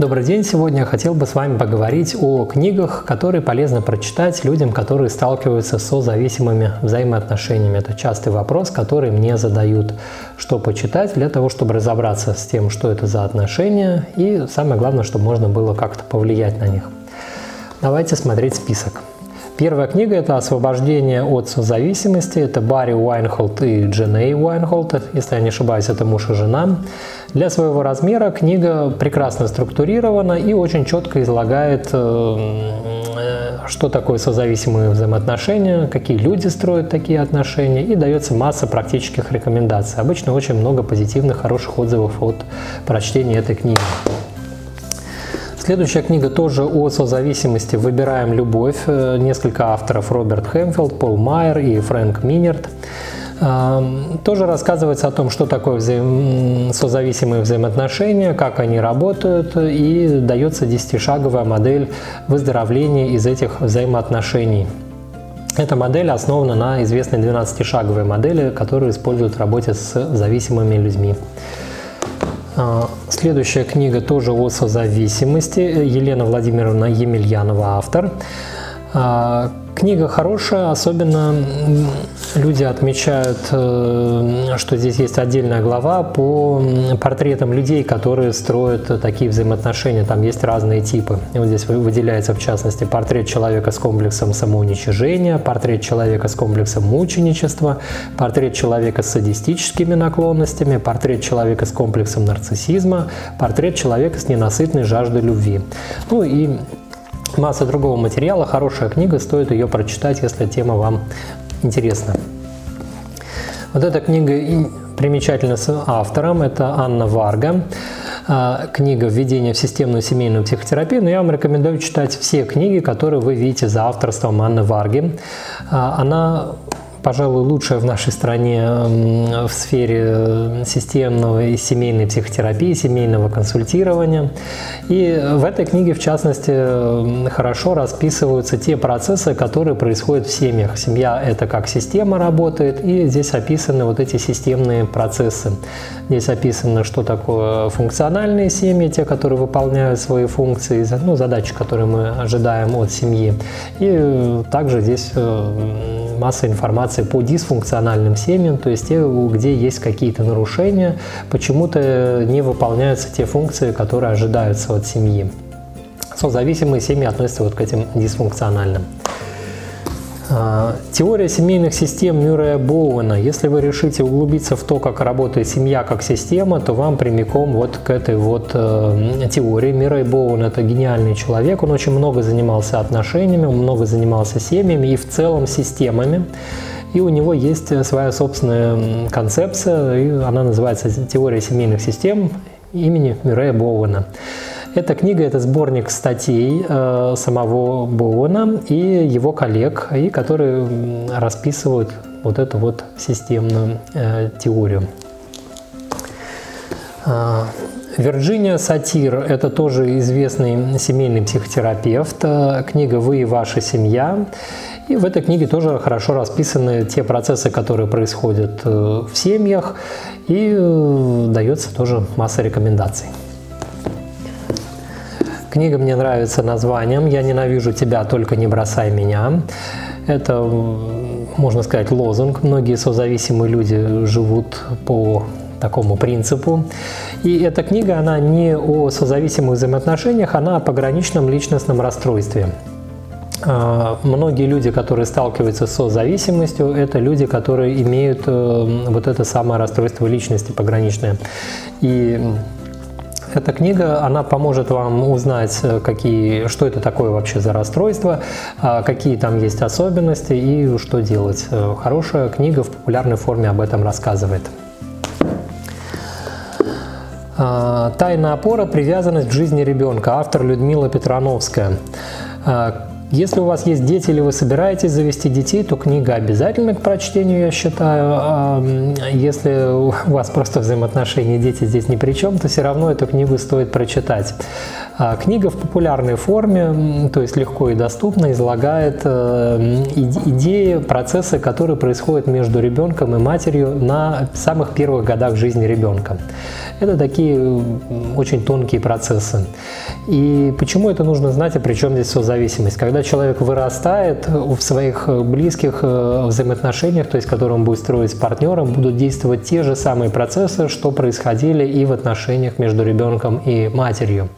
Добрый день! Сегодня я хотел бы с вами поговорить о книгах, которые полезно прочитать людям, которые сталкиваются со зависимыми взаимоотношениями. Это частый вопрос, который мне задают, что почитать для того, чтобы разобраться с тем, что это за отношения, и самое главное, чтобы можно было как-то повлиять на них. Давайте смотреть список. Первая книга – это «Освобождение от созависимости». Это Барри Уайнхолд и Дженей Уайнхолд. Если я не ошибаюсь, это муж и жена. Для своего размера книга прекрасно структурирована и очень четко излагает, э, что такое созависимые взаимоотношения, какие люди строят такие отношения, и дается масса практических рекомендаций. Обычно очень много позитивных, хороших отзывов от прочтения этой книги. Следующая книга тоже о созависимости «Выбираем любовь». Э, несколько авторов Роберт Хэмфилд, Пол Майер и Фрэнк Минерт. Эм, тоже рассказывается о том, что такое взаим... созависимые взаимоотношения, как они работают, и дается десятишаговая модель выздоровления из этих взаимоотношений. Эта модель основана на известной 12-шаговой модели, которую используют в работе с зависимыми людьми. А, следующая книга тоже о созависимости. Елена Владимировна Емельянова, автор. Книга хорошая, особенно люди отмечают, э, что здесь есть отдельная глава по портретам людей, которые строят такие взаимоотношения. Там есть разные типы. И вот здесь выделяется, в частности, портрет человека с комплексом самоуничижения, портрет человека с комплексом мученичества, портрет человека с садистическими наклонностями, портрет человека с комплексом нарциссизма, портрет человека с ненасытной жаждой любви. Ну и масса другого материала, хорошая книга, стоит ее прочитать, если тема вам интересна. Вот эта книга примечательна с автором, это Анна Варга. А, книга «Введение в системную семейную психотерапию», но я вам рекомендую читать все книги, которые вы видите за авторством Анны Варги. А, она пожалуй, лучшая в нашей стране в сфере э, системного и семейной психотерапии, семейного консультирования. И в этой книге, в частности, хорошо расписываются те процессы, которые происходят в семьях. Семья – это как система работает, и здесь описаны вот эти системные процессы. Здесь описано, что такое функциональные семьи, те, которые выполняют свои функции, ну, задачи, которые мы ожидаем от семьи. И также здесь э, масса информации по дисфункциональным семьям, то есть те, где есть какие-то нарушения, почему-то не выполняются те функции, которые ожидаются от семьи. Созависимые семьи относятся вот к этим дисфункциональным. А, теория семейных систем Мюррея Боуэна. Если вы решите углубиться в то, как работает семья как система, то вам прямиком вот к этой вот э, теории. Мюррей Боуэн – это гениальный человек, он очень много занимался отношениями, он много занимался семьями и в целом системами. И у него есть своя собственная концепция, и она называется «Теория семейных систем» имени Мюррея Боуэна. Эта книга – это сборник статей э, самого Боуэна и его коллег, и которые расписывают вот эту вот системную э, теорию. Э, Вирджиния Сатир – это тоже известный семейный психотерапевт. Книга «Вы и ваша семья». И в этой книге тоже хорошо расписаны те процессы, которые происходят в семьях, и дается тоже масса рекомендаций. Книга мне нравится названием «Я ненавижу тебя, только не бросай меня». Это, можно сказать, лозунг. Многие созависимые люди живут по такому принципу. И эта книга, она не о созависимых взаимоотношениях, она о пограничном личностном расстройстве. А, многие люди, которые сталкиваются с созависимостью, это люди, которые имеют э, вот это самое расстройство личности пограничное. И эта книга, она поможет вам узнать, э, какие, что это такое вообще за расстройство, а, какие там есть особенности и что делать. Э, хорошая книга в популярной форме об этом рассказывает. А, Тайна опора. Привязанность к жизни ребенка. Автор Людмила Петрановская. Если у вас есть дети или вы собираетесь завести детей, то книга обязательна к прочтению, я считаю. Если у вас просто взаимоотношения дети здесь ни при чем, то все равно эту книгу стоит прочитать. А книга в популярной форме, то есть легко и доступно, излагает э, идеи, процессы, которые происходят между ребенком и матерью на самых первых годах жизни ребенка. Это такие очень тонкие процессы. И почему это нужно знать, и при чем здесь созависимость? Когда человек вырастает в своих близких э, взаимоотношениях, то есть которые он будет строить с партнером, будут действовать те же самые процессы, что происходили и в отношениях между ребенком и матерью.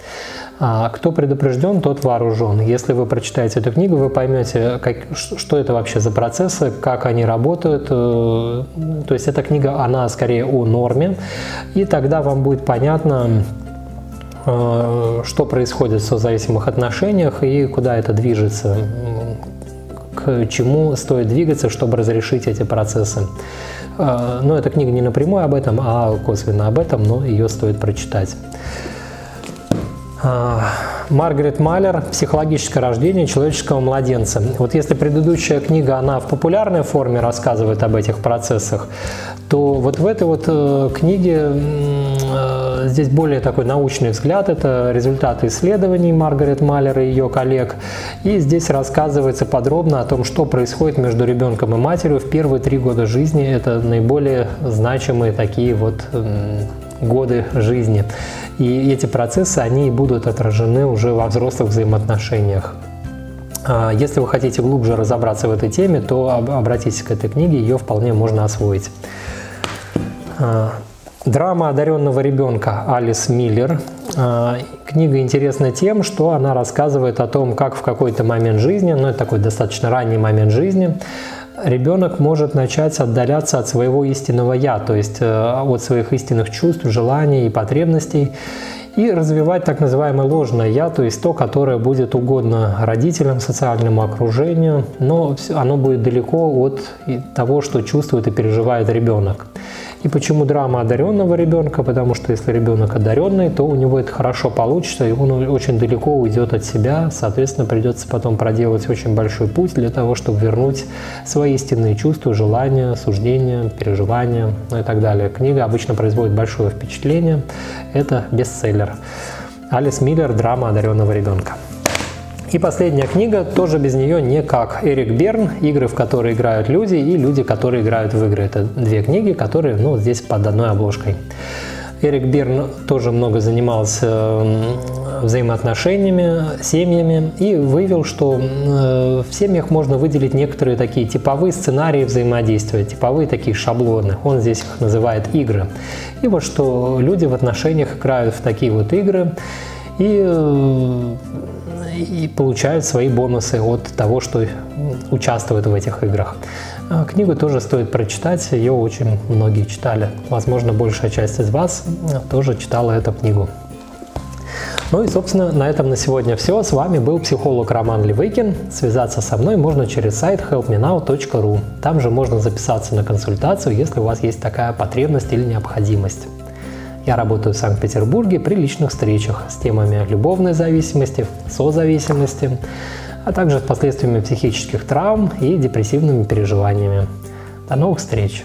А кто предупрежден, тот вооружен. Если вы прочитаете эту книгу, вы поймете, как, что это вообще за процессы, как они работают. Э, то есть эта книга, она скорее о норме, и тогда вам будет понятно, э, что происходит в созависимых отношениях и куда это движется, к чему стоит двигаться, чтобы разрешить эти процессы. Э, но эта книга не напрямую об этом, а косвенно об этом, но ее стоит прочитать. Маргарет Малер «Психологическое рождение человеческого младенца». Вот если предыдущая книга, она в популярной форме рассказывает об этих процессах, то вот в этой вот э, книге э, здесь более такой научный взгляд, это результаты исследований Маргарет Малер и ее коллег. И здесь рассказывается подробно о том, что происходит между ребенком и матерью в первые три года жизни. Это наиболее значимые такие вот годы жизни. И эти процессы, они будут отражены уже во взрослых взаимоотношениях. А, если вы хотите глубже разобраться в этой теме, то обратитесь к этой книге, ее вполне можно освоить. А, драма одаренного ребенка Алис Миллер. А, книга интересна тем, что она рассказывает о том, как в какой-то момент жизни, ну это такой достаточно ранний момент жизни, ребенок может начать отдаляться от своего истинного «я», то есть э, от своих истинных чувств, желаний и потребностей, и развивать так называемое ложное «я», то есть то, которое будет угодно родителям, социальному окружению, но оно будет далеко от того, что чувствует и переживает ребенок. И почему драма одаренного ребенка? Потому что если ребенок одаренный, то у него это хорошо получится, и он очень далеко уйдет от себя. Соответственно, придется потом проделать очень большой путь для того, чтобы вернуть свои истинные чувства, желания, суждения, переживания ну и так далее. Книга обычно производит большое впечатление. Это бестселлер. Алис Миллер «Драма одаренного ребенка». И последняя книга, тоже без нее никак. Эрик Берн «Игры, в которые играют люди» и «Люди, которые играют в игры». Это две книги, которые ну, здесь под одной обложкой. Эрик Берн тоже много занимался взаимоотношениями, семьями и выявил, что э, в семьях можно выделить некоторые такие типовые сценарии взаимодействия, типовые такие шаблоны. Он здесь их называет игры. И вот что люди в отношениях играют в такие вот игры и э, и получают свои бонусы от того, что участвуют в этих играх. А книгу тоже стоит прочитать, ее очень многие читали. Возможно, большая часть из вас тоже читала эту книгу. Ну и, собственно, на этом на сегодня все. С вами был психолог Роман Левыкин. Связаться со мной можно через сайт helpmenow.ru. Там же можно записаться на консультацию, если у вас есть такая потребность или необходимость. Я работаю в Санкт-Петербурге при личных встречах с темами любовной зависимости, созависимости, а также с последствиями психических травм и депрессивными переживаниями. До новых встреч!